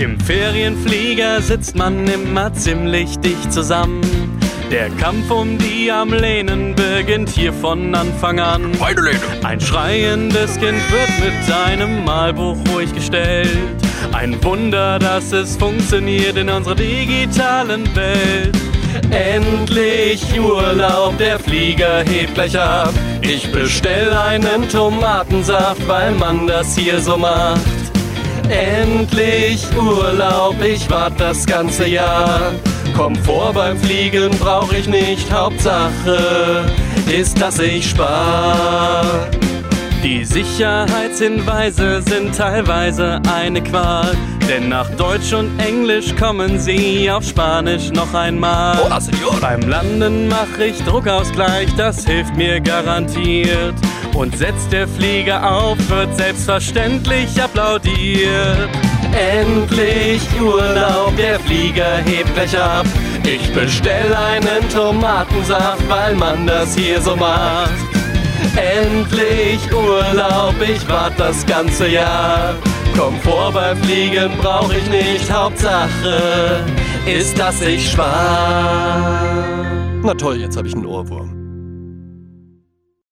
Im Ferienflieger sitzt man immer ziemlich dicht zusammen. Der Kampf um die Armlehnen beginnt hier von Anfang an. Beide Lehne. Ein schreiendes Kind wird mit einem Malbuch ruhig gestellt. Ein Wunder, dass es funktioniert in unserer digitalen Welt. Endlich Urlaub, der Flieger hebt gleich ab. Ich bestell einen Tomatensaft, weil man das hier so macht. Endlich Urlaub, ich wart das ganze Jahr. Komfort beim Fliegen brauch ich nicht, Hauptsache ist, dass ich spar. Die Sicherheitshinweise sind teilweise eine Qual, denn nach Deutsch und Englisch kommen sie auf Spanisch noch einmal. Hola, Senor. Beim Landen mache ich Druckausgleich, das hilft mir garantiert. Und setzt der Flieger auf, wird selbstverständlich applaudiert. Endlich Urlaub, der Flieger hebt gleich ab. Ich bestell einen Tomatensaft, weil man das hier so macht. Endlich Urlaub, ich wart das ganze Jahr. Komfort beim Fliegen brauch ich nicht, Hauptsache ist, dass ich spar. Na toll, jetzt habe ich einen Ohrwurm.